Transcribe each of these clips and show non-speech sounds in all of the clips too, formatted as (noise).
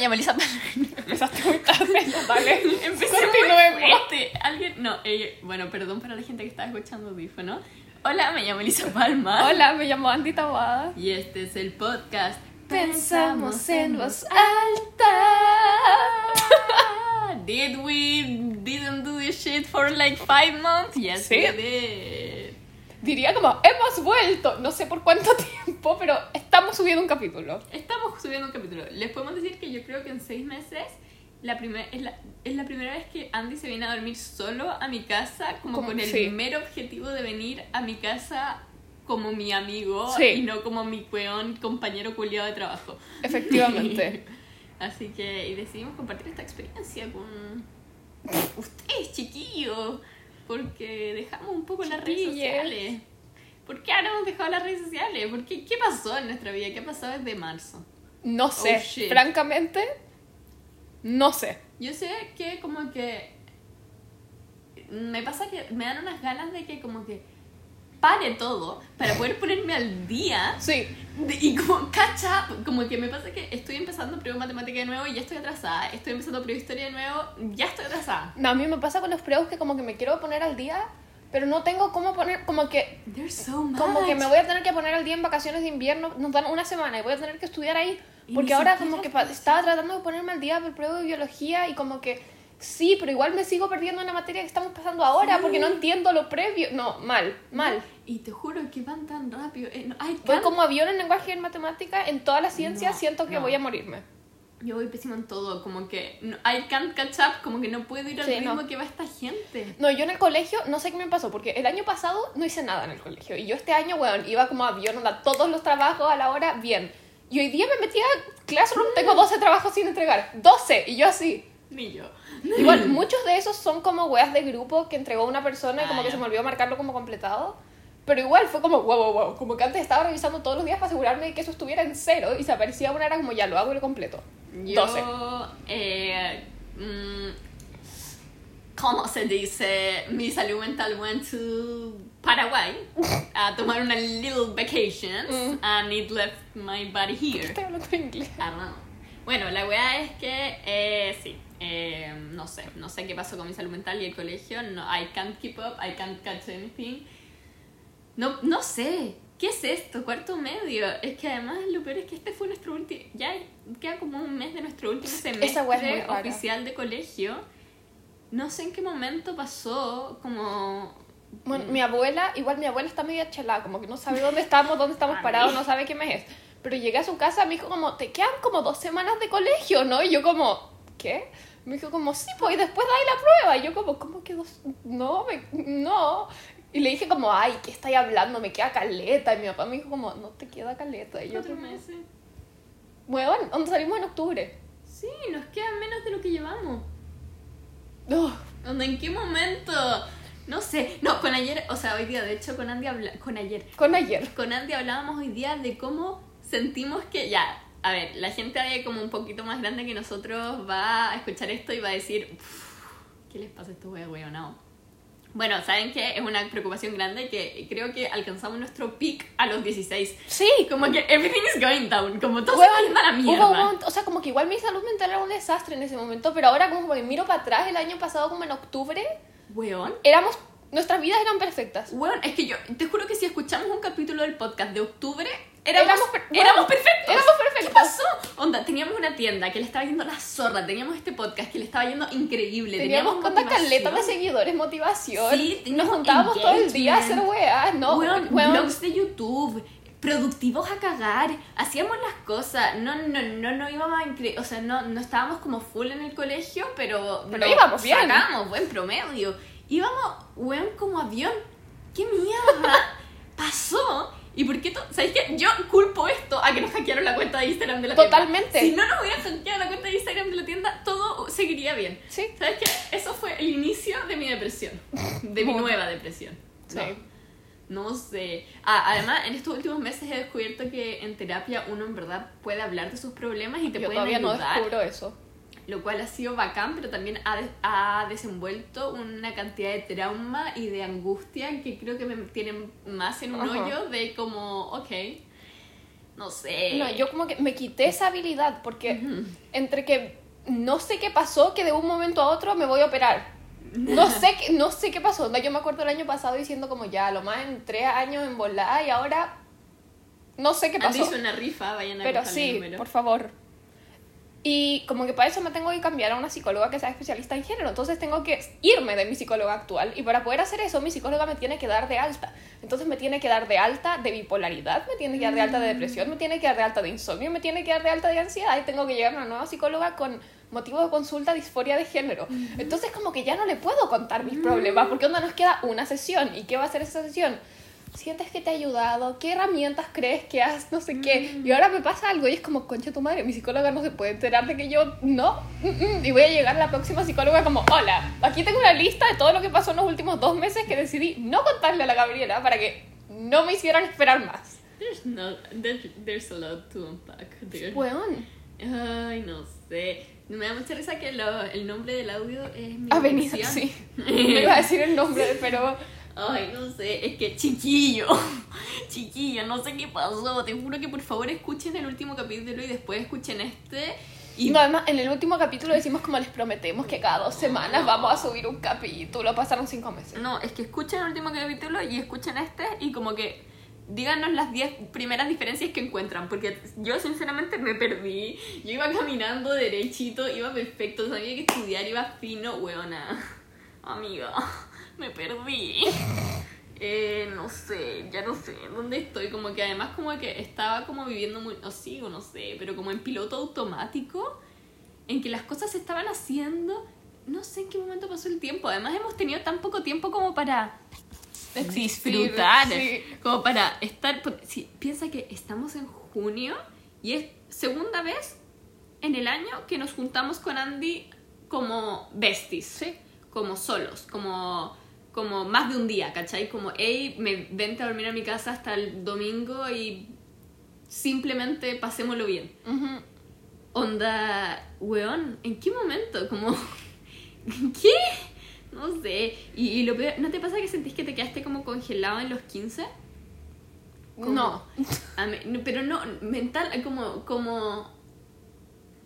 llamo Elisa (laughs) Empezaste (laughs) muy tarde, dale. Empecé muy fuerte. Alguien, no, eh, bueno, perdón para la gente que estaba escuchando audífono. Hola, me llamo Elisa Palma. Hola, me llamo Andy Tawada. Y este es el podcast Pensamos en voz alta. (laughs) Did we didn't do this shit for like five months? Yes, Sí. we did. Diría como, hemos vuelto. No sé por cuánto tiempo, pero estamos subiendo un capítulo. Estamos subiendo un capítulo. Les podemos decir que yo creo que en seis meses la primer, es, la, es la primera vez que Andy se viene a dormir solo a mi casa, como, Como- con el sí. mero objetivo de venir a mi casa como mi amigo Sí. y no como mi peón compañero culiado de trabajo. Efectivamente. (laughs) Así que y decidimos compartir esta experiencia con (laughs) ustedes, chiquillos, porque dejamos un poco las redes sociales. ¿Por qué ahora hemos dejado las redes sociales? ¿Por qué? ¿Qué pasó en nuestra vida? ¿Qué ha pasado desde marzo? No sé, Oh, francamente, no sé. Yo sé que como que me pasa que me dan unas ganas de que como que pare todo para poder ponerme al día Sí, de- y como catch up, como que me pasa que estoy empezando prueba matemática de nuevo y ya estoy atrasada, estoy empezando prueba historia de nuevo, ya estoy atrasada. no, a mí me pasa con los preos que como que me quiero poner al día, pero no tengo cómo poner, como que so much. Como que me voy a tener que poner al día en vacaciones de invierno, nos dan una semana y voy a tener que estudiar ahí. Porque ahora como que estaba tratando de ponerme al día por el prueba de biología y como que sí, pero igual me sigo perdiendo en la materia que estamos pasando ahora Sí. porque no entiendo lo previo. No, mal, mal. Y te juro que van tan rápido. eh, no, I Voy como avión en lenguaje y en matemática, en todas las ciencias No, siento que no. voy a morirme. Yo voy pésimo en todo, como que no, I can't catch up, como que no puedo ir al Sí, ritmo no. que va esta gente. No, yo en el colegio no sé qué me pasó, porque el año pasado no hice nada en el colegio. Y yo este año, weón, iba como avión, onda, todos los trabajos a la hora, bien. Y hoy día me metí a Classroom, tengo 12 trabajos sin entregar. 12, y yo así. Ni yo. Igual, muchos de esos son como weas de grupo que entregó una persona y como Ah, que ya. se me olvidó marcarlo como completado. Pero igual fue como, wow, wow, wow. Como que antes estaba revisando todos los días para asegurarme de que eso estuviera en cero y se aparecía una, era como, ya lo hago y lo completo. Yo, 12. eh, mm, ¿cómo se dice? Mi salud mental went to Paraguay a tomar una little vacation Mm. and it left my body here. Estoy hablando en inglés. I don't know. Bueno, la weá es que, eh, sí, eh, no sé, no sé qué pasó con mi salud mental y el colegio, no, I can't keep up, I can't catch anything. No, no sé, ¿qué es esto? Cuarto medio. Es que además lo peor es que este fue nuestro último, ya queda como un mes de nuestro último semestre oficial de colegio. No sé en qué momento pasó, como... Bueno, mi abuela, igual mi abuela está media chelada, como que no sabe dónde estamos, dónde estamos parados, no sabe qué mes es. Pero llegué a su casa, me dijo como, te quedan como dos semanas de colegio, ¿no? Y yo como, ¿qué? Me dijo como, sí, pues y después dais la prueba. Y yo como, ¿cómo que dos? No, me- no. Y le dije como, ay, ¿qué estáis hablando? Me queda caleta. Y mi papá me dijo como, no te queda caleta. Y yo Cuatro como, meses. bueno, ¿dónde salimos en octubre? Sí, nos queda menos de lo que llevamos. No. ¿Dónde, ¿En qué momento? No sé. No, con ayer, o sea, hoy día, de hecho, con Andy habla, con ayer. Con ayer. Con Andy hablábamos hoy día de cómo sentimos que ya, a ver, la gente ahí como un poquito más grande que nosotros va a escuchar esto y va a decir, "Uf, ¿qué les pasa a estos weón no? Bueno, ¿saben qué? Es una preocupación grande que creo que alcanzamos nuestro peak a los 16. Sí, Como que everything is going down, como todo Weón, se va a la hubo un mierda. o sea, como que igual mi salud mental era un desastre en ese momento, pero ahora como que miro para atrás el año pasado, como en octubre, Weón, éramos, nuestras vidas eran perfectas. Weón, es que yo te juro que si escuchamos un capítulo del podcast de octubre, éramos, Éramos per- éramos perfectos. éramos perfectos. ¿Qué pasó? Onda, teníamos una tienda que le estaba yendo la zorra, teníamos este podcast que le estaba yendo increíble, Teníamos teníamos, caleta de seguidores, motivación. Sí, nos juntábamos todo el día a hacer weas, ¿no? Weón, Weón, blogs de YouTube, productivos a cagar, hacíamos las cosas, no, no, no, no íbamos a o sea, no, no estábamos como full en el colegio, pero, Pero íbamos bien. Sacábamos buen promedio. Íbamos, weón, como avión. ¿Qué mierda (laughs) pasó? ¿Y por qué? ¿Sabéis qué? Yo culpo esto a que nos hackearon la cuenta de Instagram de la tienda. Totalmente. Si no nos hubieran hackeado la cuenta de Instagram de la tienda, todo seguiría bien. Sí. ¿Sabes qué? Eso fue el inicio de mi depresión. De mi nueva depresión. Sí. No, no sé. Ah, además, en estos últimos meses he descubierto que en terapia uno en verdad puede hablar de sus problemas y te Yo pueden todavía no descubro eso. Lo cual ha sido bacán, pero también ha, ha desenvuelto una cantidad de trauma y de angustia que creo que me tienen más en un Ajá. hoyo de como, ok, no sé. No, yo como que me quité esa habilidad porque Ujú. entre que no sé qué pasó, que de un momento a otro me voy a operar. No (laughs) sé, qué- no sé qué pasó. No, yo me acuerdo el año pasado diciendo como ya, lo más en tres años en volada y ahora no sé qué Andy pasó. hizo una rifa, vayan a Pero buscar el sí, número. por favor. Y como que para eso me tengo que cambiar a una psicóloga que sea especialista en género. Entonces tengo que irme de mi psicóloga actual. Y para poder hacer eso, mi psicóloga me tiene que dar de alta. Entonces me tiene que dar de alta de bipolaridad, me tiene que dar de alta de depresión, me tiene que dar de alta de insomnio, me tiene que dar de alta de ansiedad. Y tengo que llegar a una nueva psicóloga con motivo de consulta disforia de género. Entonces como que ya no le puedo contar mis problemas porque onda nos queda una sesión. ¿Y qué va a hacer esa sesión? Sientes que te ha ayudado, qué herramientas crees que has, no sé qué. Y ahora me pasa algo y es como, concha tu madre, mi psicóloga no se puede enterar de que yo no. mm, mm". Y voy a llegar a la próxima psicóloga como, hola, aquí tengo una lista de todo lo que pasó en los últimos dos meses que decidí no contarle a la Gabriela para que no me hicieran esperar más. There's, no, there's, there's a lot to unpack there. Weón. Ay, no sé. Me da mucha risa que lo- el nombre del audio es mi Avenida, sí. (laughs) No iba a decir el nombre, pero Ay, no sé, es que chiquillo, (laughs) chiquillo, no sé qué pasó. Te juro que por favor escuchen el último capítulo y después escuchen este. Y No, además, en el último capítulo decimos como les prometemos que cada dos semanas vamos a subir un capítulo. Pasaron cinco meses. No, es que escuchen el último capítulo y escuchen este y como que díganos las 10 primeras diferencias que encuentran, porque yo sinceramente me perdí. Yo iba caminando derechito, iba perfecto, sabía que estudiar iba fino, weona. (laughs) Amiga, me perdí. (laughs) Eh, no sé, ya no sé dónde estoy, como que además como que estaba como viviendo muy, o sigo, no sé, pero como en piloto automático, en que las cosas se estaban haciendo, no sé en qué momento pasó el tiempo, además hemos tenido tan poco tiempo como para disfrutar, sí. como para estar, sí, piensa que estamos en junio y es segunda vez en el año que nos juntamos con Andy como besties, como solos, como, como más de un día, ¿cachai? Como, hey, me vente a dormir a mi casa hasta el domingo y simplemente pasémoslo bien. Onda, weón, ¿en qué momento? Como, (laughs) ¿qué? No sé. Y, y lo peor, ¿no te pasa que sentís que te quedaste como congelado en los 15? Como- No. A mí- no, pero no, mental, como, como,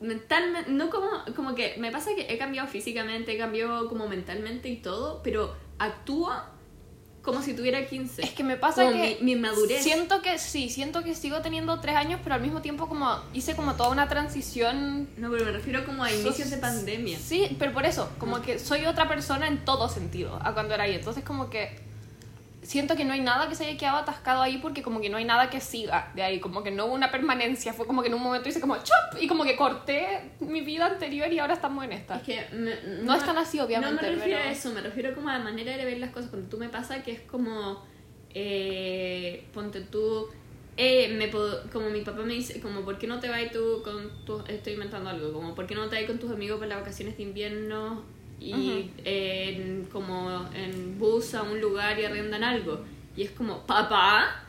mentalmente, no como, como que me pasa que he cambiado físicamente, he cambiado como mentalmente y todo, pero actúa como si tuviera 15. Es que me pasa Como que mi, mi madurez. siento que sí, siento que sigo teniendo tres años, pero al mismo tiempo como hice como toda una transición. No, pero me refiero como a inicios de pandemia. Sí, pero por eso, como que soy otra persona en todo sentido a cuando era ahí. Entonces como que siento que no hay nada que se haya quedado atascado ahí porque como que no hay nada que siga de ahí, como que no hubo una permanencia, fue como que en un momento hice como chop y como que corté mi vida anterior y ahora estamos en esta. Es que me- No es tan así, obviamente, No me refiero pero- a eso, me refiero como a la manera de ver las cosas. Cuando tú me pasa que es como, eh, ponte tú, eh, me puedo- como mi papá me dice, como, ¿por qué no te vas tú con tus, estoy inventando algo, como, ¿por qué no te vas con tus amigos para las vacaciones de invierno y en, como en bus a un lugar y arrendan algo? Y es como, papá,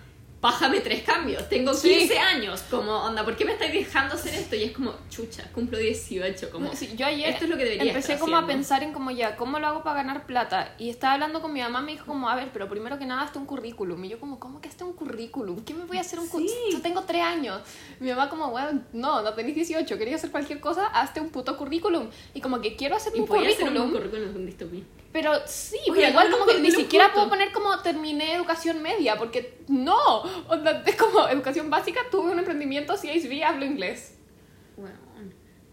pájame tres cambios, tengo Sí. 15 años, como, onda, ¿por qué me estáis dejando hacer esto? Y es como, chucha, cumplo 18, como, Sí, yo ayer esto es lo que debería empecé estar como a pensar en como ya, ¿cómo lo hago para ganar plata? Y estaba hablando con mi mamá, me dijo como, a ver, pero primero que nada, hazte un currículum. Y yo como, ¿cómo que hazte un currículum? ¿Qué me voy a hacer un currículum? Sí. Yo tengo tres años. Mi mamá como, bueno, no, no tenés 18, querías hacer cualquier cosa, hazte un puto currículum. Y como que quiero hacer Y un podía hacer currículum. un currículum con distopía. Pero sí, Oye, pero igual como que ni siquiera puedo poner como terminé educación media, porque no, es como educación básica, tuve un emprendimiento, CISB, hablo inglés.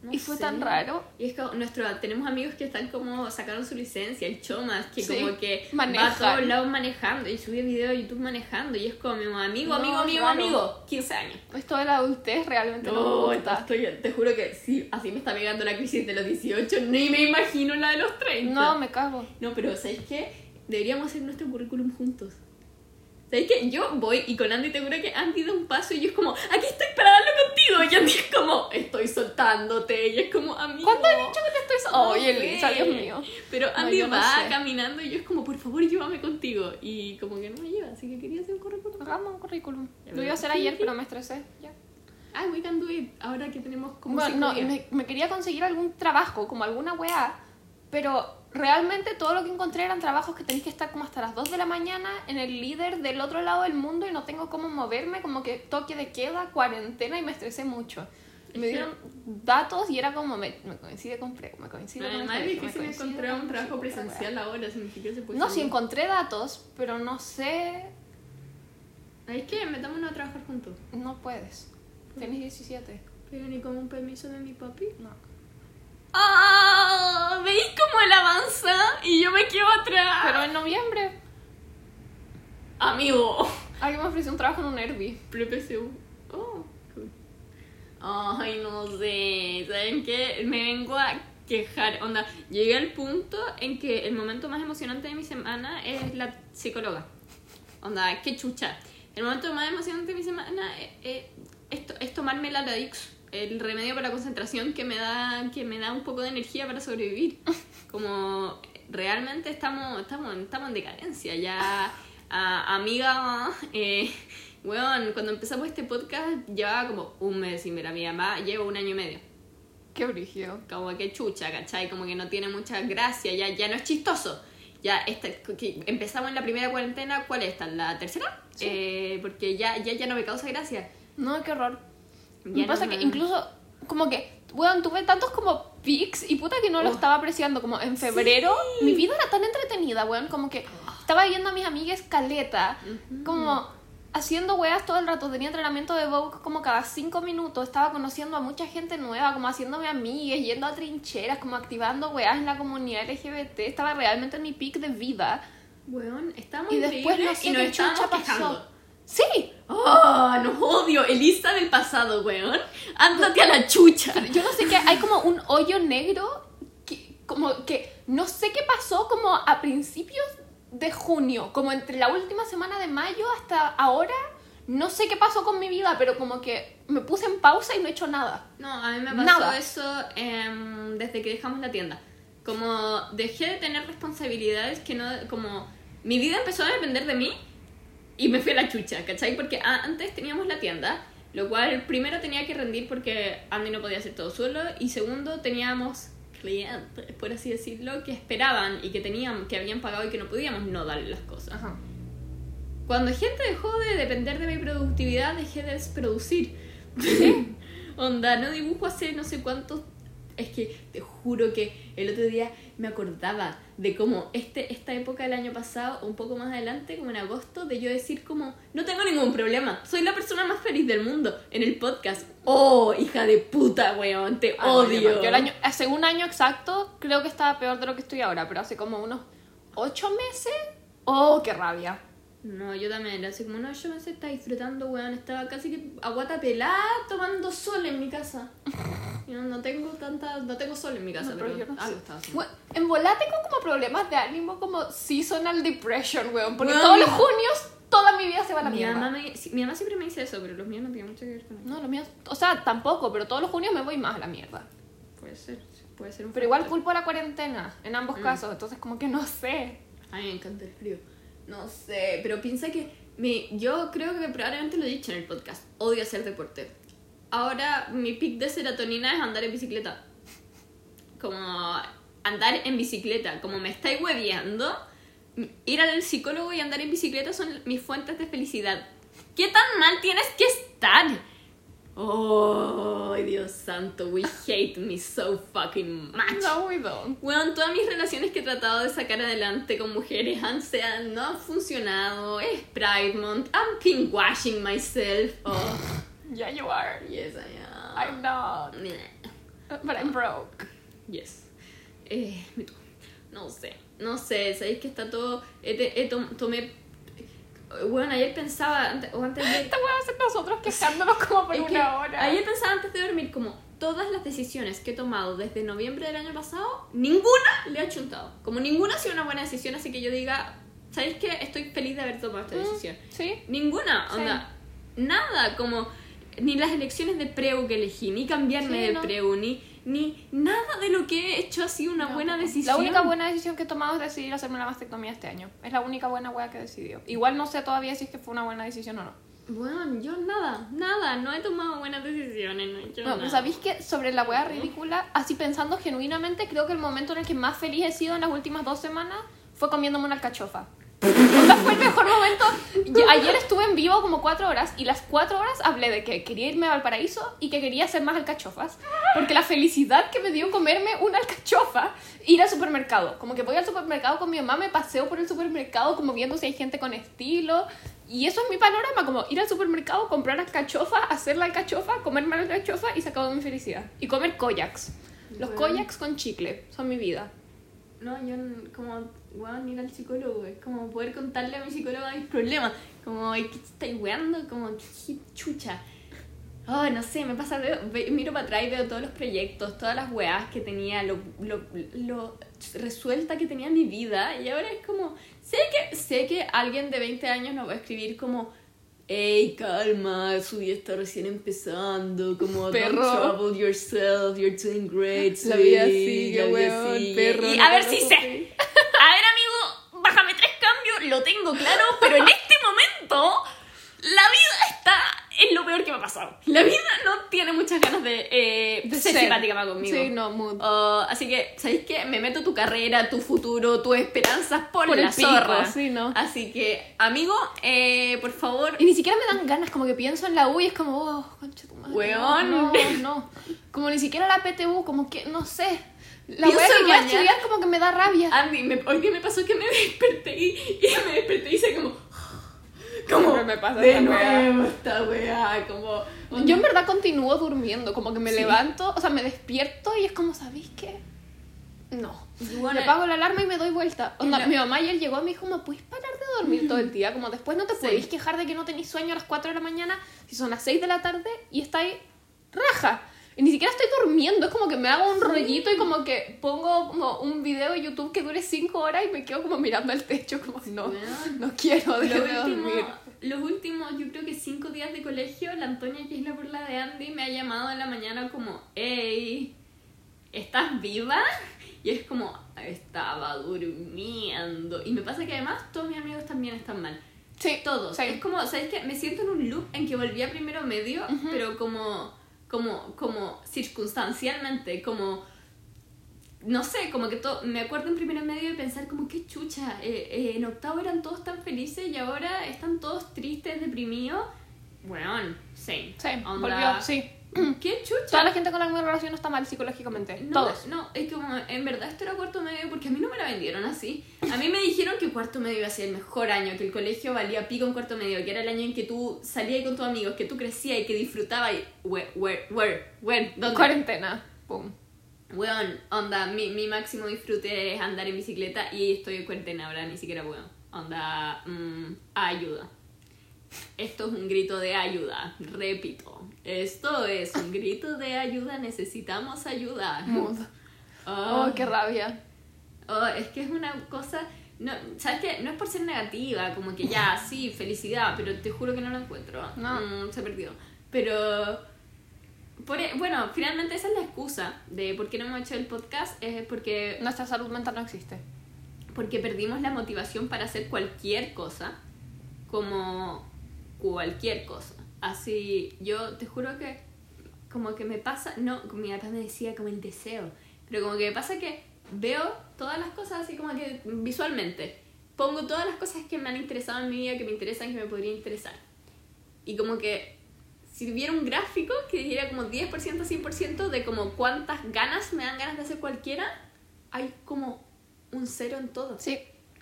No y fue sé. tan raro. Y es como, nuestro, tenemos amigos que están como, sacaron su licencia, el Chomas, que Sí, como que manejan. va a todos lados manejando y sube video de YouTube manejando y es como, amigo, No, amigo, amigo, raro. amigo, 15 años. Esto de la adultez realmente no, No, me gusta. estoy, te juro que sí, así me está pegando la crisis de los 18, ni me imagino la de los 30. No, me cago. No, pero ¿sabes qué? Deberíamos hacer nuestro currículum juntos. ¿Sabes qué? Yo voy y con Andy te juro que Andy da un paso y yo es como, aquí estoy para darlo contigo. Y Andy Y es como, amigo. ¿Cuándo he dicho que te estoy... No Oye. Elisa, Dios mío. Pero No, Andy yo no va sé. caminando y yo es como, por favor, llévame contigo. Y como que no me lleva, así que quería hacer un currículum. Hagamos un currículum. Lo iba a hacer ayer, (laughs) pero me estresé. Ya. Ah, we can do it. Ahora que tenemos como Bueno, no, y me, me quería conseguir algún trabajo, como alguna weá, pero realmente todo lo que encontré eran trabajos que tenéis que estar como hasta las 2 de la mañana en el líder del otro lado del mundo y no tengo cómo moverme, como que toque de queda, cuarentena y me estresé mucho. Me dieron datos y era como, me, me coincide con pre, me coincide con Además es difícil encontrar con un sé trabajo presencial ahora, significa que se puede No, sí salir. encontré datos, pero no sé, Es que metámonos a trabajar juntos. no puedes. Tienes 17. Pero ni con un permiso de mi papi. No. ¡Ah! ¿Veis cómo él avanza? Y yo me quedo atrás. Pero en noviembre, Amigo. alguien me ofreció un trabajo en un Airbnb. Pre-PSU. Ay, no sé. ¿Saben qué? Me vengo a quejar. Onda, llegué al punto en que el momento más emocionante de mi semana es la psicóloga. Onda, qué chucha. El momento más emocionante de mi semana es, es- es es tomarme la Ladix, el remedio para la concentración que me da que me da un poco de energía para sobrevivir. (laughs) Como realmente estamos estamos, estamos en decadencia ya. amiga, eh, weón, cuando empezamos este podcast llevaba como un mes sin ver a mi mamá, llevo un año y medio. Qué brigio. Como que chucha, ¿cachai? Como que no tiene mucha gracia, ya, ya no es chistoso. Ya esta, que empezamos en la primera cuarentena, ¿cuál es esta? ¿La tercera? Sí. Eh, porque ya, ya, ya no me causa gracia. No, qué horror. Ya me no pasa me- que incluso, como que, weón, tuve tantos como pics y puta que no lo Oh. estaba apreciando. Como en febrero, mi vida era tan entretenida, weón. Como que estaba viendo a mis amigas caleta, Ujú. como haciendo weas todo el rato. Tenía entrenamiento de Vogue como cada cinco minutos. Estaba conociendo a mucha gente nueva, como haciéndome amigas, yendo a trincheras, como activando weas en la comunidad LGBT. Estaba realmente en mi pic de vida. Weón, estamos Y después no sé y nos qué chucha pasó. Sí, ¡Oh, no odio! Elisa del pasado, weón. Ándate a la chucha. yo no sé qué, hay como un hoyo negro que como que no sé qué pasó como a principios de junio, como entre la última semana de mayo hasta ahora, no sé qué pasó con mi vida, pero como que me puse en pausa y no he hecho nada. No, a mí me pasó Nada. eso em, desde que dejamos la tienda. Como dejé de tener responsabilidades que no... Como mi vida empezó a depender de mí y me fui a la chucha, ¿cachai? Porque antes teníamos la tienda, lo cual primero tenía que rendir porque Andy no podía hacer todo solo y segundo teníamos clientes, por así decirlo, que esperaban y que tenían, que habían pagado y que no podíamos no darle las cosas. Ajá. Cuando gente dejó de depender de mi productividad, dejé de producir. (laughs) Onda, no dibujo hace no sé cuánto. Es que te juro que el otro día me acordaba de cómo este, esta época del año pasado, un poco más adelante, como en agosto, de yo decir como, no tengo ningún problema, soy la persona más feliz del mundo en el podcast. Oh, hija de puta, weón, te Ah, odio. yo no. Yo el año, hace un año exacto creo que estaba peor de lo que estoy ahora, pero hace como unos ocho meses, oh, qué rabia. No, yo también, hace como unos ocho meses estaba disfrutando, weón. Estaba casi que a guata pelada tomando sol en mi casa. (laughs) Yo no tengo tanta, no tengo sol en mi casa, No, pero, pero yo no algo estaba. Bueno, en volá tengo como problemas de ánimo, como seasonal depression, weón. Porque Weón, todos los junios, toda mi vida se va a la mi, mierda. mamá me, sí, mi mamá siempre me dice eso, pero los míos no tienen mucho que ver con eso. No, los míos, o sea, tampoco, pero todos los junios me voy más a la mierda. Puede ser, puede ser un Pero igual factor. culpo a la cuarentena, en ambos Mm. casos, entonces como que no sé. A mí me encanta el frío. No sé, pero piensa que yo creo que probablemente lo he dicho en el podcast. Odio hacer deporte. Ahora mi pic de serotonina es andar en bicicleta. Como andar en bicicleta. Como me estáis hueveando, ir al psicólogo y andar en bicicleta son mis fuentes de felicidad. ¿Qué tan mal tienes que estar? Oh, Dios santo, we hate me so fucking much. No, we don't. Bueno, todas mis relaciones que he tratado de sacar adelante con mujeres han, sean, no han funcionado. Es Pride Month. I'm pinkwashing myself. Oh, Yeah, you are. yes, I am. I'm not. But I'm broke. Yes. Eh, no sé, no sé. Sabéis que está todo. He, he tom- tomé. Bueno, ayer pensaba, antes, o antes de. Esta va a ser nosotros quejándonos como por Es una hora. Ayer pensaba antes de dormir como todas las decisiones que he tomado desde noviembre del año pasado, ninguna le ha chuntado. Como ninguna ha sido una buena decisión, así que yo diga, ¿sabéis qué? Estoy feliz de haber tomado esta Mm, decisión. Sí. Ninguna, Sí. onda, nada, como ni las elecciones de preu que elegí, ni cambiarme Sí, de no. preu, ni, ni nada de lo que he hecho ha sido una No, buena decisión. La única buena decisión que he tomado es decidir hacerme la mastectomía este año. Es la única buena wea que he decidido. Igual no sé todavía si es que fue una buena decisión o no. Bueno, yo nada, nada, no he tomado buenas decisiones, no he hecho No, nada. pero ¿sabéis que sobre la wea ridícula, así pensando genuinamente, creo que el momento en el que más feliz he sido en las últimas dos semanas fue comiéndome una alcachofa. Onda, fue el mejor momento. Ayer estuve en vivo como cuatro horas y las cuatro horas hablé de que quería irme a Valparaíso y que quería hacer más alcachofas. Porque la felicidad que me dio comerme una alcachofa, ir al supermercado. Como que voy al supermercado con mi mamá, me paseo por el supermercado como viendo si hay gente con estilo. Y eso es mi panorama, como ir al supermercado, comprar alcachofa, hacer la alcachofa, comerme la alcachofa y se acabó mi felicidad. Y comer kojaks. Los Bueno. con chicle son mi vida. No, yo como, weón, ir al psicólogo, es como poder contarle a mi psicólogo mis problemas. Como, ¿qué estáis weando? Como, chucha. Oh, no sé, me pasa, veo, ve- miro para atrás y veo todos los proyectos, todas las weas que tenía, lo, lo, lo resuelta que tenía mi vida. Y ahora es como, sé que, sé que alguien de 20 años nos va a escribir como, hey, calma, su vida está recién empezando, como, Perro. don't trouble yourself, you're doing great. La vida sí, sigue, la vida weón, sigue". perro, Y no a ver si sé. A ver, amigo, bájame tres cambios, lo tengo claro, pero en este momento la vida en lo peor que me ha pasado. La vida no tiene muchas ganas de, eh, De ser, ser. simpática más conmigo. Sí, no, mood. Oh, así que, ¿sabéis qué? Me meto tu carrera, tu futuro, tus esperanzas por, Por la el pico, zorra. sí, ¿no? Así que, amigo, eh, por favor, Y ni siquiera me dan ganas, como que pienso en la U y es como, oh, concha tu madre. Weón. No, no. Como ni siquiera la PTU, como que, no sé. La quiero mañana. estudiar como que me da rabia. Andy, me, hoy día me pasó que me desperté y, y me desperté y hice como... Como, me pasa de nuevo esta weá, como... Yo en verdad continúo durmiendo, como que me Sí. levanto, o sea, me despierto y es como, ¿sabéis qué? No. Bueno, Le apago la alarma y me doy vuelta. Onda, la- Mi mamá ayer llegó y me dijo, ¿me puedes parar de dormir todo el día? Como después no te Sí. podéis quejar de que no tenéis sueño a las 4 de la mañana, si son las 6 de la tarde y estáis raja. Y ni siquiera estoy durmiendo, es como que me hago un rollito y como que pongo como un video de YouTube que dure 5 horas y me quedo como mirando al techo, como no, no quiero dejar de dormir. Los últimos, yo creo que cinco días de colegio, la Antonia, que es la burla de Andy, me ha llamado en la mañana como, hey, ¿estás viva? Y es como, estaba durmiendo. Y me pasa que además todos mis amigos también están mal. Sí, Todos. sí. Es como, ¿sabes qué? Me siento en un loop en que volví a primero medio, pero como, como, como circunstancialmente, como no sé, como que todo, me acuerdo en primero medio de pensar como qué chucha, eh, eh, en octavo eran todos tan felices y ahora están todos tristes, deprimidos. Weón, same. Sí, Onda, volvió, sí. ¿Qué chucha? Toda la gente con la misma relación está mal psicológicamente. No, Todos. No, es que como, en verdad esto era cuarto medio porque a mí no me la vendieron así. A mí me dijeron que cuarto medio iba a ser el mejor año, que el colegio valía pico en cuarto medio, que era el año en que tú salías con tus amigos, que tú crecías y que disfrutabas y... Where, where, where, where, ¿dónde? Cuarentena. Pum. Weón, onda, mi, mi máximo disfrute es andar en bicicleta y estoy en cuarentena ahora, ni siquiera weón. Onda, mm, ayuda. Esto es un grito de ayuda, repito. Esto es un grito de ayuda, necesitamos ayuda. Oh, (laughs) Oh, qué rabia. oh, es que es una cosa... No, ¿Sabes qué? No es por ser negativa, como que ya, sí, felicidad, pero te juro que no lo encuentro. No. Mm, se perdió. Pero... por e- bueno, finalmente esa es la excusa de por qué no hemos hecho el podcast, es porque Nuestra salud mental no existe. porque perdimos la motivación para hacer cualquier cosa, como cualquier cosa. Así, yo te juro que como que me pasa, no, mi papá me decía como el deseo, pero como que me pasa que veo todas las cosas así como que visualmente, pongo todas las cosas que me han interesado en mi vida, que me interesan, que me podrían interesar. Y como que si hubiera un gráfico que dijera como 10%, 100% de como cuántas ganas me dan ganas de hacer cualquiera, hay como un cero en todo. Sí.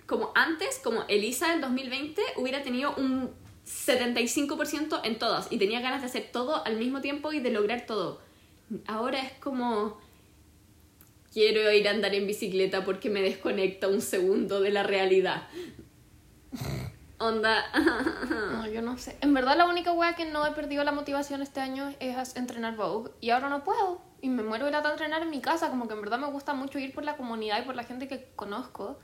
Como antes, como Elisa del 2020 hubiera tenido un 75% en todas y tenía ganas de hacer todo al mismo tiempo y de lograr todo. Ahora es como quiero ir a andar en bicicleta porque me desconecta un segundo de la realidad. Onda. No, yo no sé. En verdad la única wea que no he perdido la motivación este año es entrenar Vogue. Y ahora no puedo. Y me muero de lata entrenar en mi casa. Como que en verdad me gusta mucho ir por la comunidad y por la gente que conozco.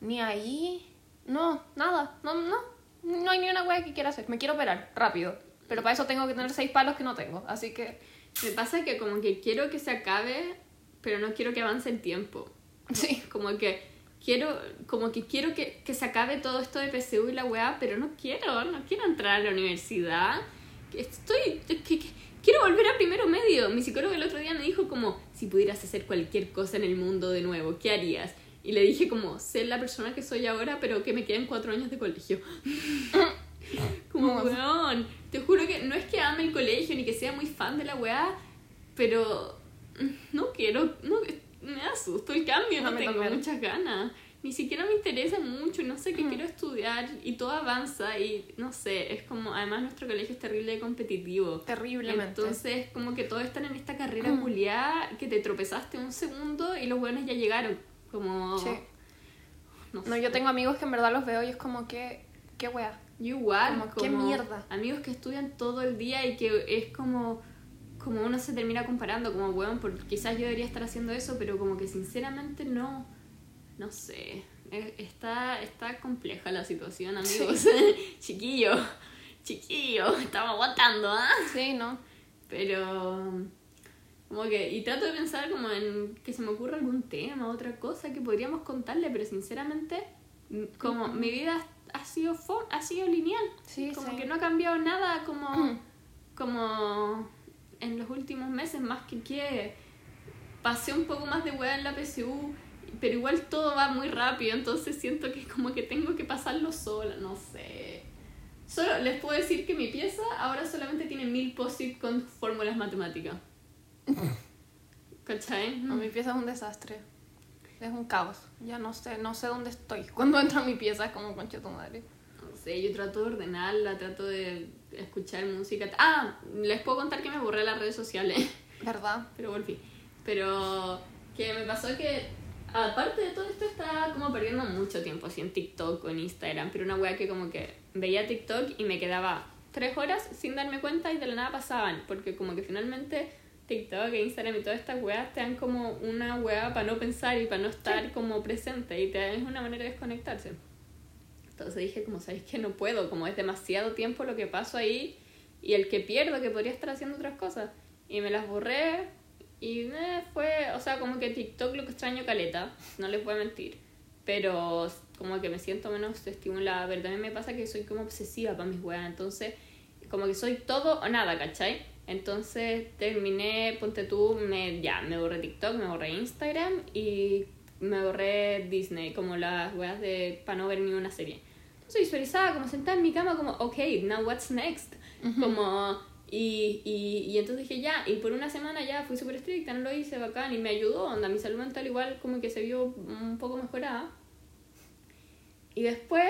Ni ahí. No, nada. No, no. No hay ni una wea que quiera hacer. Me quiero operar, rápido. Pero para eso tengo que tener seis palos que no tengo. Así que. Me pasa que como que quiero que se acabe, pero no quiero que avance el tiempo. Sí. Como que quiero, como que quiero que, que se acabe todo esto de PSU y la weá, pero no quiero, no quiero entrar a la universidad. Estoy, que- que- quiero volver a primero medio. Mi psicólogo el otro día me dijo como, si pudieras hacer cualquier cosa en el mundo de nuevo, ¿qué harías? Y le dije como, ser la persona que soy ahora, pero que me queden cuatro años de colegio. (laughs) como, weón, te juro que no es que ame el colegio ni que sea muy fan de la weá, pero no quiero, no, me da susto el cambio, no tengo muchas ganas. Ni siquiera me interesa mucho, no sé qué Mm. quiero estudiar y todo avanza y no sé, es como, además nuestro colegio es terrible de competitivo. Terriblemente. Entonces, como que todos están en esta carrera Mm. culiada que te tropezaste un segundo y los buenos ya llegaron. Como. Sí. No, No, sé. yo tengo amigos que en verdad los veo y es como que, qué wea. Igual, Como, como, ¿qué mierda? Amigos que estudian todo el día y que es como. Como uno se termina comparando, como, weón, porque quizás yo debería estar haciendo eso, pero como que sinceramente no. No sé. Eh, Está, está compleja la situación, amigos. (laughs) chiquillo, chiquillo, estamos aguantando, ¿ah? Sí, ¿no? Pero como que, y trato de pensar como en que se me ocurra algún tema, otra cosa que podríamos contarle, pero sinceramente, como mi vida ha sido ha sido lineal, Sí, como sí. que no ha cambiado nada como, (clears throat) como en los últimos meses, más que que pasé un poco más de hueá en la PSU, pero igual todo va muy rápido, entonces siento que como que tengo que pasarlo sola, no sé. Solo les puedo decir que mi pieza ahora solamente tiene mil post-it con fórmulas matemáticas. ¿Cachai? No, mi pieza es un desastre. Es un caos. Ya no sé, no sé dónde estoy. Cuando entro a mi pieza es como concha tu madre. Sé, yo trato de ordenarla, trato de escuchar música. Ah, les puedo contar que me borré las redes sociales, (laughs) ¿Verdad? pero volví. Pero que me pasó que, aparte de todo esto, estaba como perdiendo mucho tiempo así en TikTok o en Instagram, pero una wea que como que veía TikTok y me quedaba tres horas sin darme cuenta y de la nada pasaban, porque como que finalmente TikTok e Instagram y todas estas weas te dan como una wea para no pensar y para no estar como presente y te es una manera de desconectarse. Entonces dije, como sabéis que no puedo, como es demasiado tiempo lo que paso ahí y el que pierdo, que podría estar haciendo otras cosas. Y me las borré y eh, fue, o sea, como que TikTok lo que extraño caleta, no les voy a mentir. Pero como que me siento menos estimulada, pero también me pasa que soy como obsesiva para mis weas, entonces como que soy todo o nada, ¿cachai? Entonces terminé, ponte tú, me, ya, me borré TikTok, me borré Instagram y me borré Disney, como las weas de para no ver ni una serie. Entonces visualizaba como sentada en mi cama como, ok, now what's next? Como, y, y, y entonces dije ya, y por una semana ya fui súper estricta, no lo hice bacán y me ayudó, onda, mi salud mental igual como que se vio un poco mejorada. Y después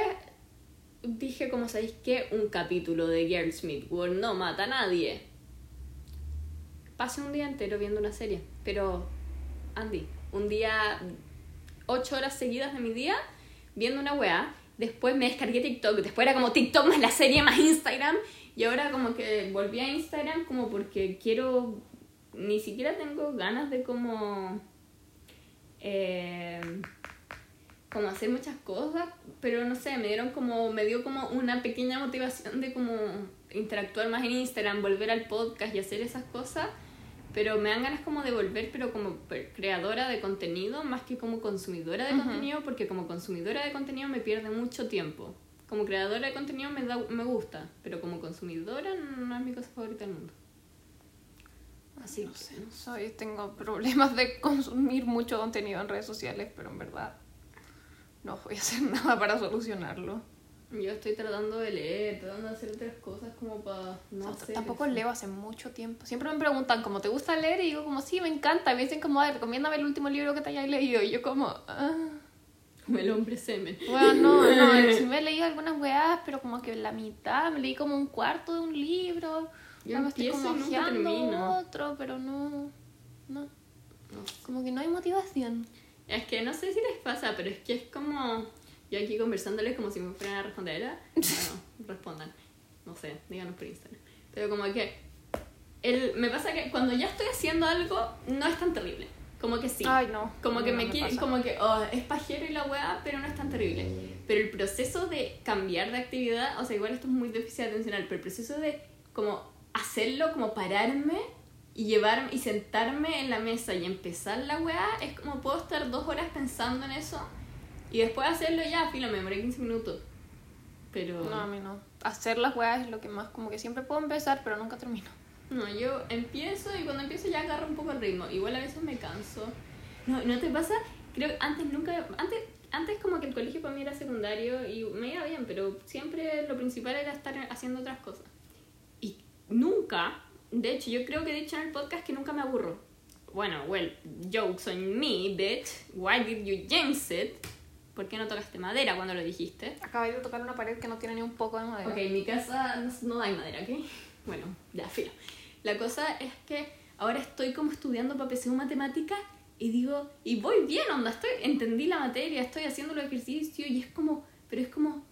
dije, como sabéis que un capítulo de Girl Smith World no mata a nadie. Pasé un día entero viendo una serie, pero Andy, un día, ocho horas seguidas de mi día viendo una weá. Después me descargué TikTok, después era como TikTok más la serie más Instagram. Y ahora como que volví a Instagram como porque quiero, ni siquiera tengo ganas de como... Eh, como hacer muchas cosas, pero no sé, me dieron como, me dio como una pequeña motivación de como interactuar más en Instagram, volver al podcast y hacer esas cosas, pero me dan ganas como de volver, pero como creadora de contenido más que como consumidora de Ujú. contenido, porque como consumidora de contenido me pierde mucho tiempo. Como creadora de contenido me, da, me gusta, pero como consumidora no es mi cosa favorita del mundo. Así No que, sé, soy, tengo problemas de consumir mucho contenido en redes sociales, pero en verdad no voy a hacer (laughs) nada para solucionarlo. Yo estoy tratando de leer, tratando de hacer otras cosas como para no hacer tampoco eso. leo hace mucho tiempo. Siempre me preguntan como, ¿te gusta leer? Y digo como, sí, me encanta. Y me dicen como, ay, recomiéndame el último libro que te hayas leído. Y yo como, ah. Como el hombre semen. Bueno, no, no, (laughs) sí me he leído algunas weas, pero como que la mitad, me leí como un cuarto de un libro. Yo Luego estoy como otro, pero no, no, No como que no hay motivación. Es que no sé si les pasa, pero es que es como. Yo aquí conversándoles como si me fueran a responder. ¿eh? Bueno, (laughs) respondan. No sé, díganos por Instagram. Pero como que. El, me pasa que cuando ya estoy haciendo algo, no es tan terrible. Como que sí. Ay, no. Como que No, me, pasa. como que oh, es pajero y la weá, pero no es tan terrible. Pero el proceso de cambiar de actividad, o sea, igual esto es muy difícil atencional, pero el proceso de como hacerlo, como pararme y llevarme y sentarme en la mesa y empezar la weá, es como puedo estar dos horas pensando en eso Y después hacerlo ya, filo, me demoré 15 minutos. Pero... No, a mí no. Hacer las weas es lo que más, como que siempre puedo empezar, pero nunca termino. No, yo empiezo y cuando empiezo ya agarro un poco el ritmo. Igual a veces me canso. No, ¿no te pasa? Creo que antes nunca... Antes, antes como que el colegio para mí era secundario y me iba bien, pero siempre lo principal era estar haciendo otras cosas. Y nunca, de hecho yo creo que he dicho en el podcast que nunca me aburro. Bueno, well, jokes on me, bitch. Why did you jinx it? ¿Por qué no tocaste madera cuando lo dijiste? Acabé de tocar una pared que no tiene ni un poco de madera. Ok, en mi casa no, no hay madera, ¿ok? (laughs) Bueno, ya, filo. La cosa es que ahora estoy como estudiando para PSU Matemática y digo, y voy bien, onda, estoy, entendí la materia, estoy haciendo los ejercicios y es como, pero es como,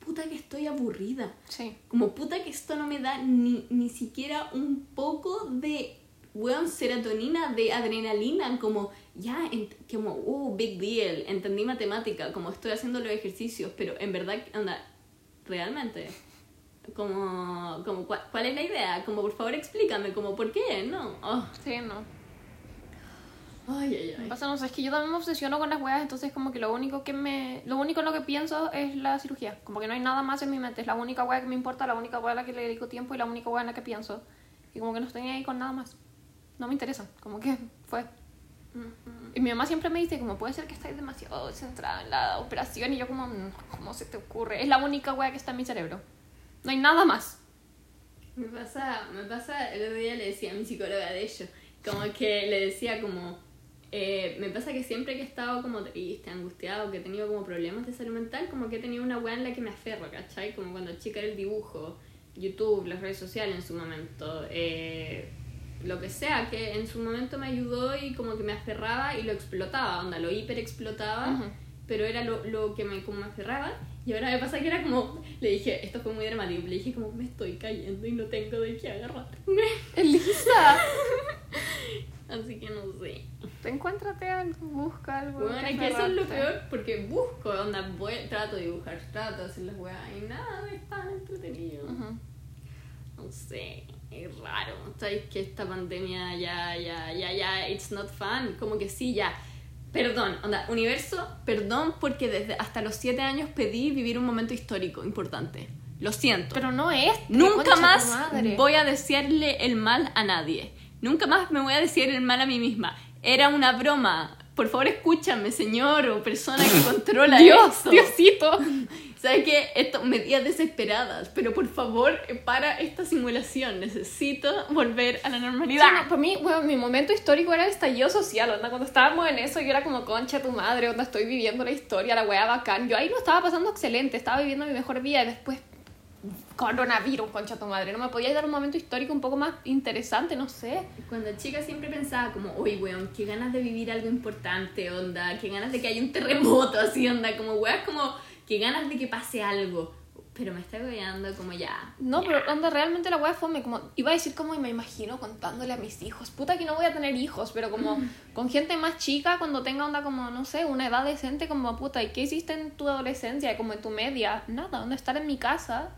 puta que estoy aburrida. Sí. Como puta que esto no me da ni, ni siquiera un poco de, weón, serotonina, de adrenalina, como, ya, como, uh, big deal, entendí matemática, como estoy haciendo los ejercicios, pero en verdad, onda, realmente, como, como ¿cuál, cuál es la idea? Como, por favor, explícame, como, ¿por qué? No. Oh. Sí, no. Ay, ay, ay. pasa, no sé, es que yo también me obsesiono con las weas, entonces como que lo único que me... Lo único en lo que pienso es la cirugía. Como que no hay nada más en mi mente. Es la única wea que me importa, la única wea a la que le dedico tiempo y la única wea en la que pienso. Y como que no estoy ahí con nada más. No me interesa. Como que fue. Y mi mamá siempre me dice, como puede ser que estáis demasiado centrada en la operación. Y yo como, "No, ¿cómo se te ocurre? Es la única wea que está en mi cerebro. No hay nada más. Me pasa, me pasa, el otro día le decía a mi psicóloga de ello, como que le decía como, eh, me pasa que siempre que he estado como triste, angustiado, que he tenido como problemas de salud mental, como que he tenido una weá en la que me aferro, ¿cachai? Como cuando chica era el dibujo, YouTube, las redes sociales en su momento, eh, lo que sea, que en su momento me ayudó y como que me aferraba y lo explotaba, onda, lo hiper explotaba, Ujú. pero era lo, lo que me, como me aferraba. Y ahora me pasa que era como, le dije, esto fue muy dramático, le dije como me estoy cayendo y no tengo de qué agarrarme. (laughs) Elisa, (laughs) Así que no sé. encuéntrate algo, busca algo. Bueno, que es que eso es lo peor porque busco, onda, voy, trato de dibujar, trato de hacer las weas y nada, es tan entretenido. Ujú. No sé, es raro. Sabes que esta pandemia ya, ya, ya, ya, it's not fun. Como que sí, ya. Perdón, onda, universo, perdón porque desde hasta los 7 años pedí vivir un momento histórico importante. Lo siento. Pero no es. Nunca más voy a desearle el mal a nadie. Nunca más me voy a desear el mal a mí misma. Era una broma. Por favor, escúchame, señor o persona que (laughs) controla Dios, esto. Diosito. (laughs) ¿Sabes qué? Esto, medidas desesperadas, pero por favor, para esta simulación. Necesito volver a la normalidad. Sí, no, para mí, bueno, mi momento histórico era el estallido social, onda, cuando estábamos en eso, yo era como, concha tu madre, onda, estoy viviendo la historia, la weá bacán. Yo ahí lo estaba pasando excelente, estaba viviendo mi mejor vida y después, coronavirus, concha tu madre. No me podía dar un momento histórico un poco más interesante, no sé. Cuando chica siempre pensaba como, uy, weón, qué ganas de vivir algo importante, onda, qué ganas de que haya un terremoto, así, onda, como weas, como, qué ganas de que pase algo. Pero me está goleando como ya. No, pero onda, realmente la weá fome, como, iba a decir como y me imagino contándole a mis hijos. Puta que no voy a tener hijos, pero como con gente más chica, cuando tenga onda como, no sé, una edad decente, como puta, ¿y qué hiciste en tu adolescencia? Como en tu media, nada, onda, estar en mi casa,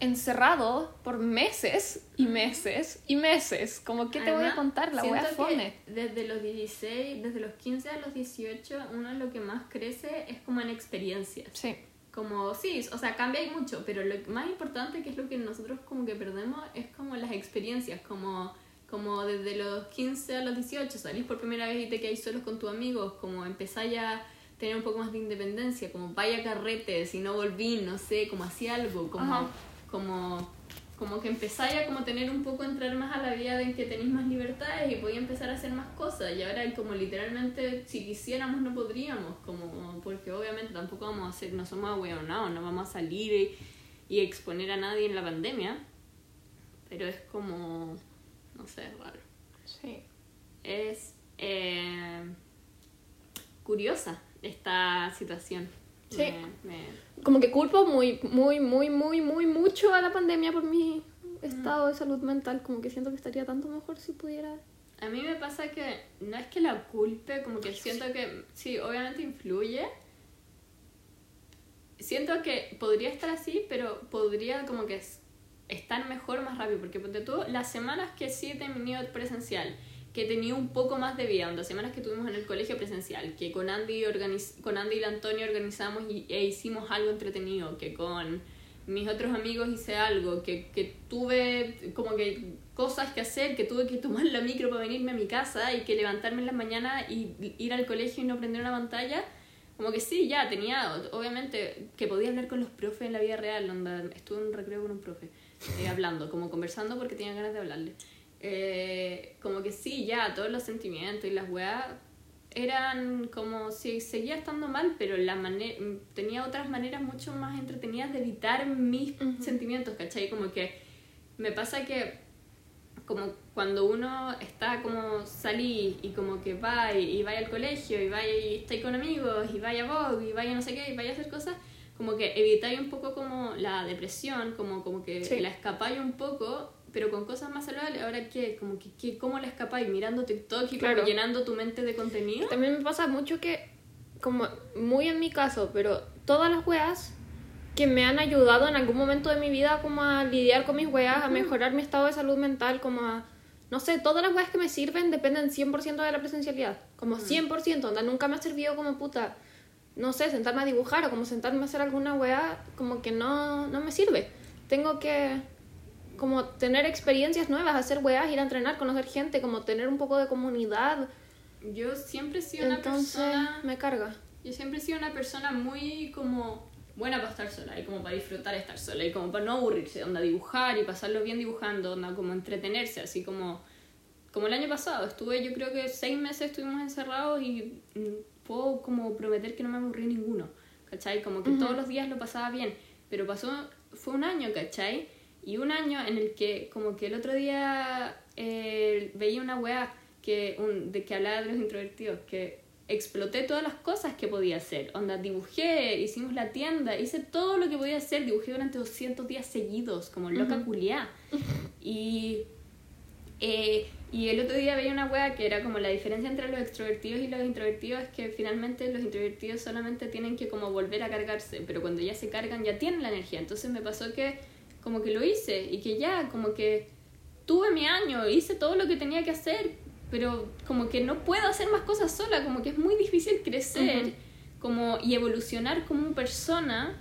encerrado por meses y meses y meses. Como, ¿qué te voy a contar? La siento fome. Desde los 16, desde los 15 a los 18, uno lo que más crece es como en experiencias. Sí. Como, sí, o sea, cambia y mucho, pero lo más importante, que es lo que nosotros como que perdemos, es como las experiencias, como, como desde los 15 a los 18, salís por primera vez y te quedáis solos con tus amigos, como empezáis a tener un poco más de independencia, como vaya carrete, si no volví, no sé, como hacía algo, como, Ajá. Como, como que empezáis a como tener un poco, entrar más a la vida en que tenéis más libertades y podéis empezar a hacer más cosas, y ahora como literalmente, si quisiéramos no podríamos, como, porque obviamente tampoco vamos a hacer, no somos ahueonados, no vamos a salir y, y exponer a nadie en la pandemia, pero es como, no sé, es raro. Sí. Es eh, curiosa esta situación. Sí. Me- me- Como que culpo muy, muy, muy, muy, muy mucho a la pandemia por mi estado de salud mental. Como que siento que estaría tanto mejor si pudiera. A mí me pasa que no es que la culpe, como que siento que sí, obviamente influye. Siento que podría estar así, pero podría como que es- estar mejor más rápido. Porque ponte tú, las semanas que sí he tenido presencial que tenido un poco más de vida, las semanas que tuvimos en el colegio presencial, que con Andy, organiz con Andy y Antonio organizamos y, e hicimos algo entretenido, que con mis otros amigos hice algo, que, que tuve como que cosas que hacer, que tuve que tomar la micro para venirme a mi casa y que levantarme en la mañana y ir al colegio y no prender una pantalla, como que sí, ya tenía, obviamente, que podía hablar con los profes en la vida real, donde estuve en un recreo con un profe, eh, hablando, como conversando porque tenía ganas de hablarle. Eh, como que sí, ya, todos los sentimientos y las weas eran como si seguía estando mal, pero la tenía otras maneras mucho más entretenidas de evitar mis sentimientos, ¿cachai? Como que me pasa que como cuando uno está como salí y como que va y, va al colegio y va y está con amigos y vaya a Vogue y vaya no sé qué y vaya a hacer cosas, como que evitáis un poco como la depresión, como, como que la escapáis un poco pero con cosas más saludables. Ahora, ¿qué? Como que, ¿qué? ¿Cómo la escapáis? ¿Mirando TikTok y llenando tu mente de contenido? También me pasa mucho que, como muy en mi caso, pero todas las weas que me han ayudado en algún momento de mi vida como a lidiar con mis weas, a mejorar mi estado de salud mental, como a... No sé, todas las weas que me sirven dependen 100% de la presencialidad. Como 100%, onda, nunca me ha servido como puta, no sé, sentarme a dibujar o como sentarme a hacer alguna wea, como que no, no me sirve. Tengo que como tener experiencias nuevas, hacer weas, ir a entrenar, conocer gente, como tener un poco de comunidad. Yo siempre he sido una persona... me carga. Yo siempre he sido una persona muy como buena para estar sola y como para disfrutar estar sola y como para no aburrirse, onda dibujar y pasarlo bien dibujando, onda como entretenerse, así como como el año pasado, estuve yo creo que seis meses estuvimos encerrados y puedo como prometer que no me aburrí ninguno, ¿cachai? Como que todos los días lo pasaba bien, pero pasó, fue un año, ¿cachai? Y un año en el que, como que el otro día eh, veía una weá que, un, de que hablaba de los introvertidos, que exploté todas las cosas que podía hacer. Onda, dibujé, hicimos la tienda, hice todo lo que podía hacer, dibujé durante 200 días seguidos, como loca uh culiá. Y, eh, y el otro día veía una wea que era como la diferencia entre los extrovertidos y los introvertidos es que finalmente los introvertidos solamente tienen que como volver a cargarse, pero cuando ya se cargan ya tienen la energía. Entonces me pasó que como que lo hice y que ya, como que tuve mi año, hice todo lo que tenía que hacer, pero como que no puedo hacer más cosas sola, como que es muy difícil crecer como, y evolucionar como persona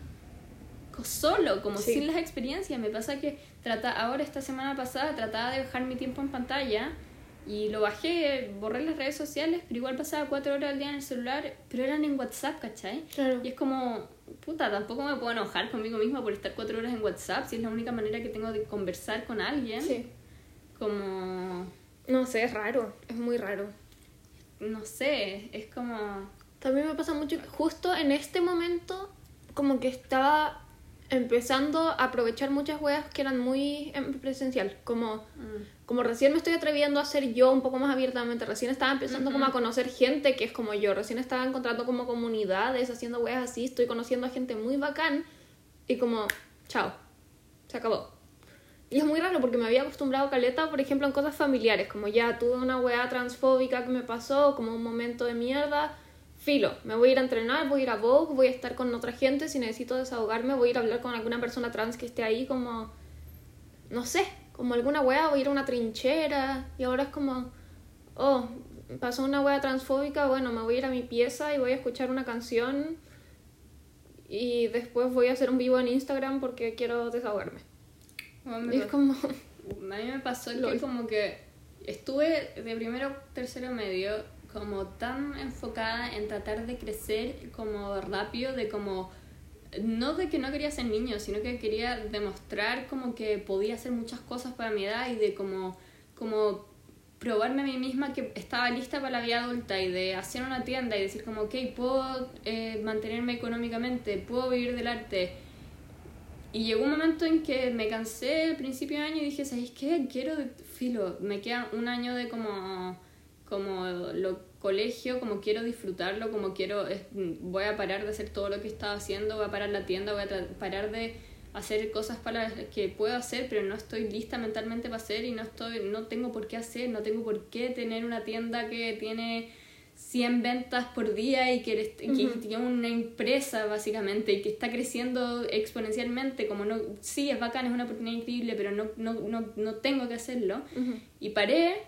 solo, como sin las experiencias. Me pasa que trata, ahora esta semana pasada trataba de dejar mi tiempo en pantalla y lo bajé, borré las redes sociales, pero igual pasaba cuatro horas al día en el celular, pero eran en WhatsApp, ¿cachai? Y es como, puta, tampoco me puedo enojar conmigo misma por estar cuatro horas en WhatsApp, si es la única manera que tengo de conversar con alguien. Sí. Como... No sé, es raro, es muy raro. No sé, es como... También me pasa mucho justo en este momento como que estaba empezando a aprovechar muchas weas que eran muy presencial, como, mm. Como recién me estoy atreviendo a ser yo un poco más abiertamente, recién estaba empezando como a conocer gente que es como yo, recién estaba encontrando como comunidades, haciendo weas así, estoy conociendo a gente muy bacán y como, chao, se acabó. Y es muy raro porque me había acostumbrado a caleta, por ejemplo, en cosas familiares, como ya tuve una wea transfóbica que me pasó, como un momento de mierda, filo, me voy a ir a entrenar, voy a ir a Vogue, voy a estar con otra gente, si necesito desahogarme, voy a ir a hablar con alguna persona trans que esté ahí como, no sé, como alguna wea, voy a ir a una trinchera y ahora es como, oh, pasó una wea transfóbica, bueno, me voy a ir a mi pieza y voy a escuchar una canción y después voy a hacer un vivo en Instagram porque quiero desahogarme. y es como... A mí me pasó que como que estuve de primero, tercero medio como tan enfocada en tratar de crecer como rápido, de como no de que no quería ser niño, sino que quería demostrar como que podía hacer muchas cosas para mi edad y de como, como probarme a mí misma que estaba lista para la vida adulta y de hacer una tienda y decir como, ok, puedo eh, mantenerme económicamente, puedo vivir del arte. Y llegó un momento en que me cansé al principio de año y dije, ¿sabes qué? Quiero, filo, me queda un año de como como lo colegio, como quiero disfrutarlo, como quiero, voy a parar de hacer todo lo que estaba haciendo, voy a parar la tienda, voy a parar de hacer cosas para que puedo hacer, pero no estoy lista mentalmente para hacer y no estoy no tengo por qué hacer, no tengo por qué tener una tienda que tiene 100 ventas por día y que, tiene una empresa básicamente y que está creciendo exponencialmente, como no, sí, es bacán, es una oportunidad increíble, pero no, no, no, no tengo que hacerlo. Y paré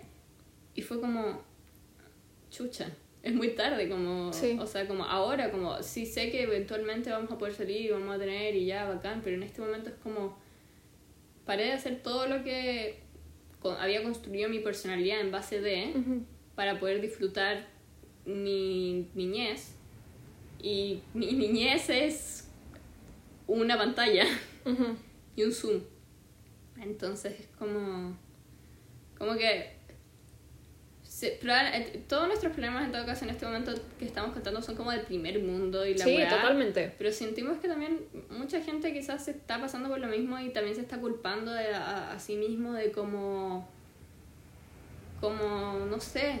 Y fue como, chucha, es muy tarde, como, Sí. o sea, como ahora, como, sí sé que eventualmente vamos a poder salir y vamos a tener y ya, bacán, pero en este momento es como, paré de hacer todo lo que había construido mi personalidad en base de, para poder disfrutar mi niñez. Y mi (laughs) niñez es una pantalla y un zoom. Entonces es como. Como que. Proba- eh, todos nuestros problemas en todo caso en este momento que estamos contando son como del primer mundo y la Sí, weá. totalmente. Pero sentimos que también mucha gente quizás se está pasando por lo mismo y también se está culpando de, a, a sí mismo de como. Como, no sé,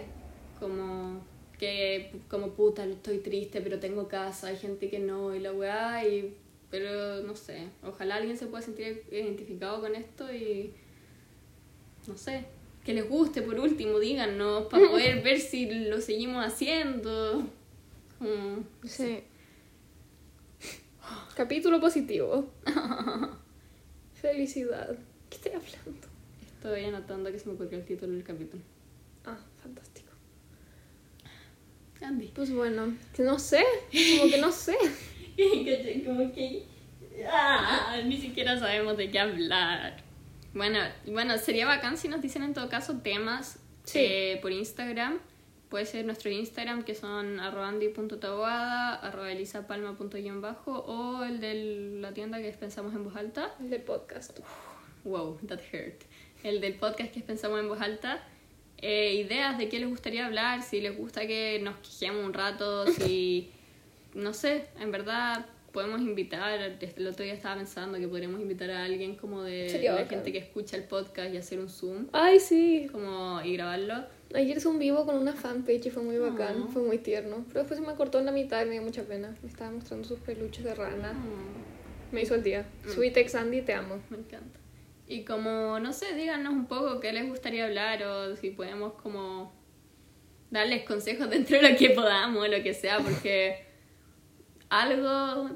como que como puta, estoy triste, pero tengo casa, hay gente que no, y la weá, y, pero no sé, ojalá alguien se pueda sentir identificado con esto y no sé, que les guste por último, díganos, para (laughs) poder ver si lo seguimos haciendo. Como, Sí. Capítulo positivo. (laughs) Felicidad. ¿Qué estoy hablando? Estoy anotando que se me ocurrió el título del capítulo. Ah, fantástico. Andy. Pues bueno, que no sé, como que no sé. (laughs) Como que. Ah, ni siquiera sabemos de qué hablar. Bueno, bueno, sería bacán si nos dicen en todo caso temas Sí. eh, por Instagram. Puede ser nuestro Instagram, que son arroba andy.taboada, arroba elisapalma.bajo o el de la tienda que Pensamos en Voz Alta. El del podcast. Wow, that hurt. El del podcast que Pensamos en Voz Alta. Eh, ideas de qué les gustaría hablar, si les gusta que nos quejemos un rato, si. (laughs) No sé, en verdad podemos invitar. El otro día estaba pensando que podríamos invitar a alguien como de Sería la bacán. gente que escucha el podcast y hacer un Zoom Ay, sí. como y grabarlo. Ayer hice un vivo con una fanpage y fue muy bacán, fue muy tierno. Pero después se me cortó en la mitad y me dio mucha pena. Me estaba mostrando sus peluches de rana. Mm, Me hizo el día. Sweet ex Andy, te amo. me encanta. Y como, no sé, díganos un poco qué les gustaría hablar o si podemos como darles consejos (laughs) dentro de lo que podamos, lo que sea, porque algo,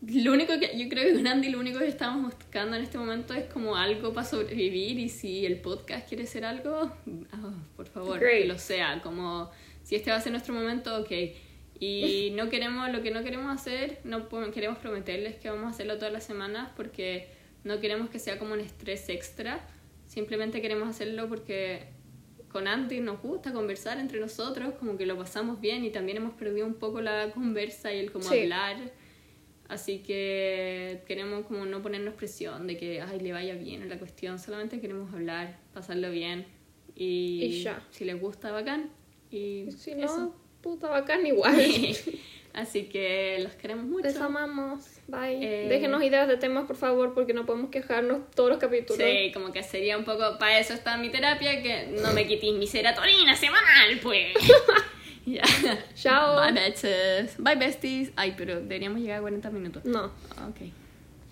lo único que yo creo que con Andy lo único que estamos buscando en este momento es como algo para sobrevivir y si el podcast quiere ser algo, ah, por favor, Great. que lo sea, como si este va a ser nuestro momento, ok. Y (laughs) no queremos, lo que no queremos hacer, no queremos prometerles que vamos a hacerlo todas las semanas porque no queremos que sea como un estrés extra, simplemente queremos hacerlo porque con Andy nos gusta conversar entre nosotros, como que lo pasamos bien y también hemos perdido un poco la conversa y el como Sí. hablar. Así que queremos como no ponernos presión de que ay, le vaya bien en la cuestión, solamente queremos hablar, pasarlo bien y, Y ya. si les gusta, bacán. Y Y si eso. no, puta bacán igual. (laughs) Así que los queremos mucho. Les amamos. Bye. Eh, Déjenos ideas de temas, por favor, porque no podemos quejarnos todos los capítulos. Sí, como que sería un poco, para eso está mi terapia, que no me quitéis mi serotonina semanal, pues. (laughs) ya. Chao. Bye, bitches. Bye, besties. Ay, pero deberíamos llegar a 40 minutos. No. Ok.